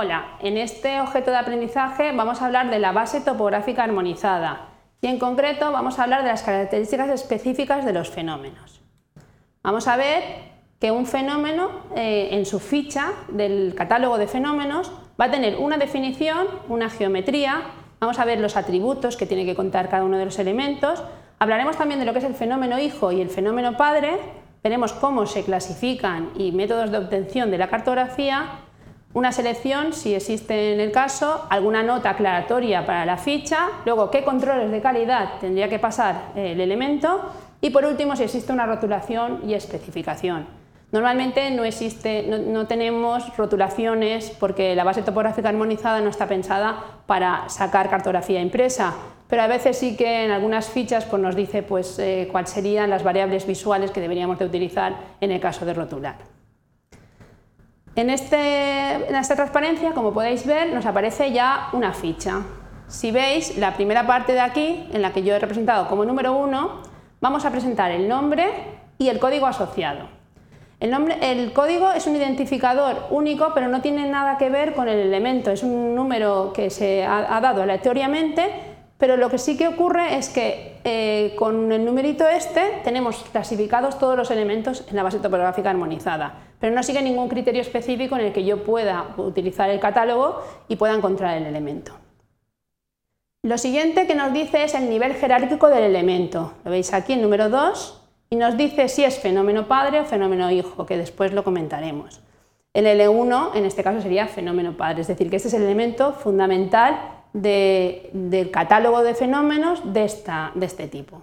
Hola, en este objeto de aprendizaje vamos a hablar de la base topográfica armonizada y en concreto vamos a hablar de las características específicas de los fenómenos. Vamos a ver que un fenómeno eh, en su ficha del catálogo de fenómenos va a tener una definición, una geometría, vamos a ver los atributos que tiene que contar cada uno de los elementos, hablaremos también de lo que es el fenómeno hijo y el fenómeno padre, veremos cómo se clasifican y métodos de obtención de la cartografía una selección, si existe en el caso, alguna nota aclaratoria para la ficha, luego qué controles de calidad tendría que pasar el elemento y por último si existe una rotulación y especificación. Normalmente no, existe, no, tenemos rotulaciones porque la base topográfica armonizada no está pensada para sacar cartografía impresa, pero a veces sí que en algunas fichas pues, nos dice pues, eh, cuáles serían las variables visuales que deberíamos de utilizar en el caso de rotular. Este, en, esta transparencia, como podéis ver, nos aparece ya una ficha. Si veis, la primera parte de aquí, en la que yo he representado como número 1, vamos a presentar el nombre y el código asociado. El, nombre, el código es un identificador único, pero no tiene nada que ver con el elemento, es un número que se ha, ha dado aleatoriamente pero lo que sí que ocurre es que eh, con el numerito este tenemos clasificados todos los elementos en la base topográfica armonizada, pero no sigue ningún criterio específico en el que yo pueda utilizar el catálogo y pueda encontrar el elemento. Lo siguiente que nos dice es el nivel jerárquico del elemento. Lo veis aquí en número 2 y nos dice si es fenómeno padre o fenómeno hijo, que después lo comentaremos. El L1 en este caso sería fenómeno padre, es decir, que este es el elemento fundamental del catálogo de fenómenos de, este tipo.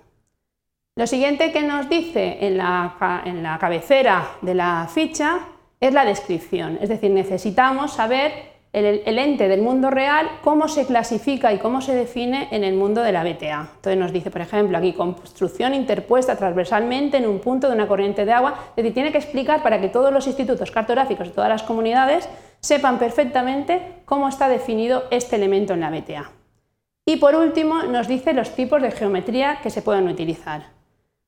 Lo siguiente que nos dice en la, cabecera de la ficha es la descripción, es decir, necesitamos saber el, ente del mundo real, cómo se clasifica y cómo se define en el mundo de la BTA. Entonces nos dice, por ejemplo, aquí construcción interpuesta transversalmente en un punto de una corriente de agua, es decir, tiene que explicar para que todos los institutos cartográficos y todas las comunidades sepan perfectamente cómo está definido este elemento en la BTA. Y por último nos dice los tipos de geometría que se pueden utilizar.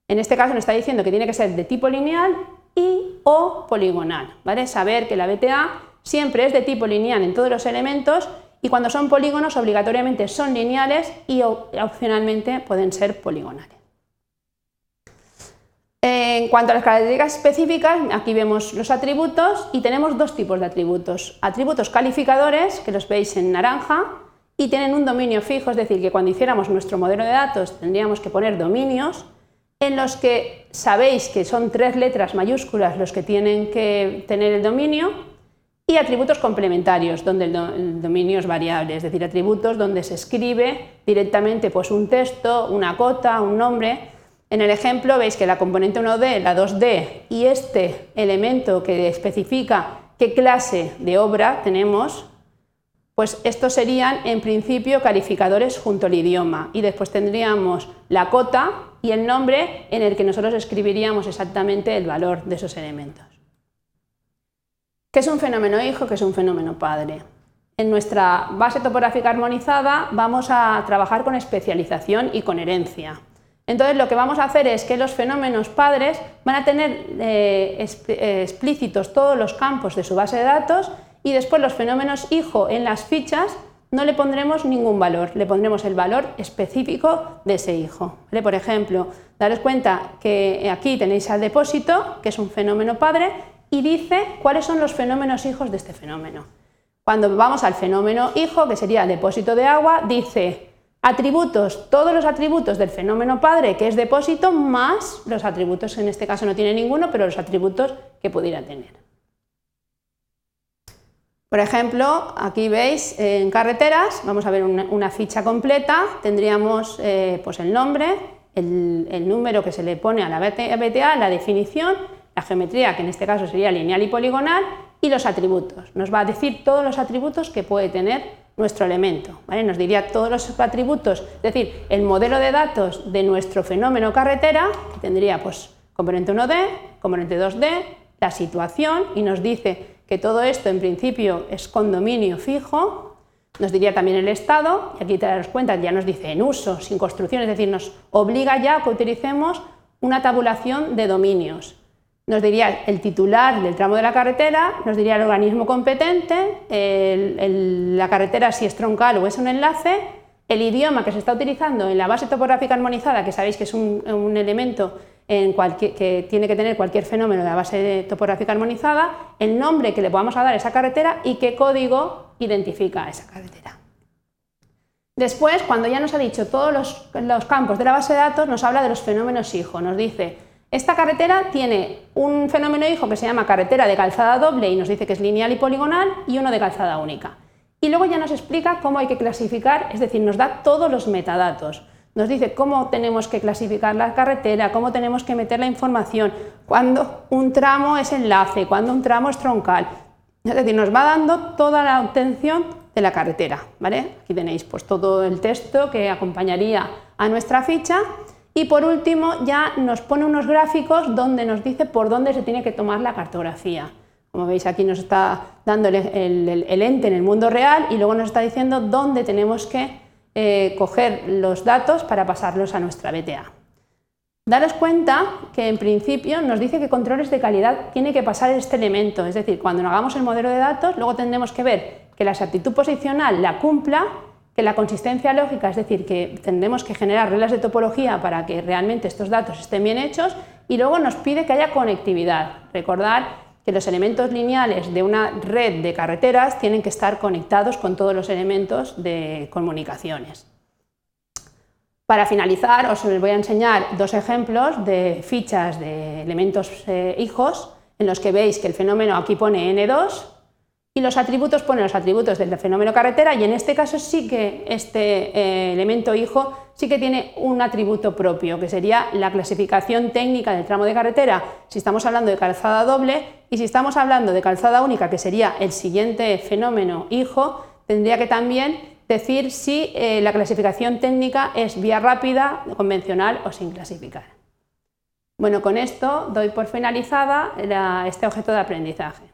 En este caso nos está diciendo que tiene que ser de tipo lineal y o poligonal. ¿vale? Saber que la BTA siempre es de tipo lineal en todos los elementos y cuando son polígonos obligatoriamente son lineales y opcionalmente pueden ser poligonales. En cuanto a las características específicas, aquí vemos los atributos y tenemos dos tipos de atributos. Atributos calificadores, que los veis en naranja, y tienen un dominio fijo, es decir, que cuando hiciéramos nuestro modelo de datos tendríamos que poner dominios en los que sabéis que son tres letras mayúsculas los que tienen que tener el dominio, y atributos complementarios, donde el, dominio es variable, es decir, atributos donde se escribe directamente pues, un texto, una cota, un nombre, en el ejemplo veis que la componente 1D, la 2D y este elemento que especifica qué clase de obra tenemos, pues estos serían en principio calificadores junto al idioma y después tendríamos la cota y el nombre en el que nosotros escribiríamos exactamente el valor de esos elementos. ¿Qué es un fenómeno hijo? ¿Qué es un fenómeno padre? En nuestra base topográfica armonizada vamos a trabajar con especialización y con herencia. Entonces lo que vamos a hacer es que los fenómenos padres van a tener eh, eh, explícitos todos los campos de su base de datos y después los fenómenos hijo en las fichas no le pondremos ningún valor, le pondremos el valor específico de ese hijo. Por ejemplo, daros cuenta que aquí tenéis al depósito, que es un fenómeno padre, y dice cuáles son los fenómenos hijos de este fenómeno. Cuando vamos al fenómeno hijo, que sería el depósito de agua, dice Atributos, todos los atributos del fenómeno padre, que es depósito, más los atributos, en este caso no tiene ninguno, pero los atributos que pudiera tener. Por ejemplo, aquí veis en carreteras, vamos a ver una, ficha completa, tendríamos eh, pues el nombre, el, número que se le pone a la BTA, la definición, la geometría, que en este caso sería lineal y poligonal, y los atributos. Nos va a decir todos los atributos que puede tener nuestro elemento. Nos diría todos los atributos, es decir, el modelo de datos de nuestro fenómeno carretera, que tendría pues, componente 1D, componente 2D, la situación, y nos dice que todo esto en principio es con dominio fijo, nos diría también el estado, y aquí te das cuenta, ya nos dice en uso, sin construcción, es decir, nos obliga ya a que utilicemos una tabulación de dominios. Nos diría el titular del tramo de la carretera, nos diría el organismo competente, la carretera si es troncal o es un enlace, el idioma que se está utilizando en la base topográfica armonizada, que sabéis que es un, elemento que tiene que tener cualquier fenómeno de la base topográfica armonizada, el nombre que le podamos dar a esa carretera y qué código identifica esa carretera. Después, cuando ya nos ha dicho todos los, los campos de la base de datos, nos habla de los fenómenos hijo, nos dice esta carretera tiene un fenómeno hijo que se llama carretera de calzada doble y nos dice que es lineal y poligonal y uno de calzada única. Y luego ya nos explica cómo hay que clasificar, es decir, nos da todos los metadatos. Nos dice cómo tenemos que clasificar la carretera, cómo tenemos que meter la información, cuándo un tramo es enlace, cuándo un tramo es troncal. Es decir, nos va dando toda la obtención de la carretera. ¿vale? Aquí tenéis pues, todo el texto que acompañaría a nuestra ficha y por último ya nos pone unos gráficos donde nos dice por dónde se tiene que tomar la cartografía. Como veis aquí nos está dando el, ente en el mundo real y luego nos está diciendo dónde tenemos que eh, coger los datos para pasarlos a nuestra BTA. Daros cuenta que en principio nos dice que controles de calidad tiene que pasar este elemento, es decir, cuando hagamos el modelo de datos luego tendremos que ver que la exactitud posicional la cumpla que la consistencia lógica, es decir, que tendremos que generar reglas de topología para que realmente estos datos estén bien hechos y luego nos pide que haya conectividad. Recordar que los elementos lineales de una red de carreteras tienen que estar conectados con todos los elementos de comunicaciones. Para finalizar, os voy a enseñar dos ejemplos de fichas de elementos eh, hijos en los que veis que el fenómeno aquí pone N2 y los atributos ponen los atributos del fenómeno carretera y en este caso sí que este eh, elemento hijo sí que tiene un atributo propio, que sería la clasificación técnica del tramo de carretera, si estamos hablando de calzada doble, y si estamos hablando de calzada única, que sería el siguiente fenómeno hijo, tendría que también decir si eh, la clasificación técnica es vía rápida, convencional o sin clasificar. Bueno, con esto doy por finalizada este objeto de aprendizaje.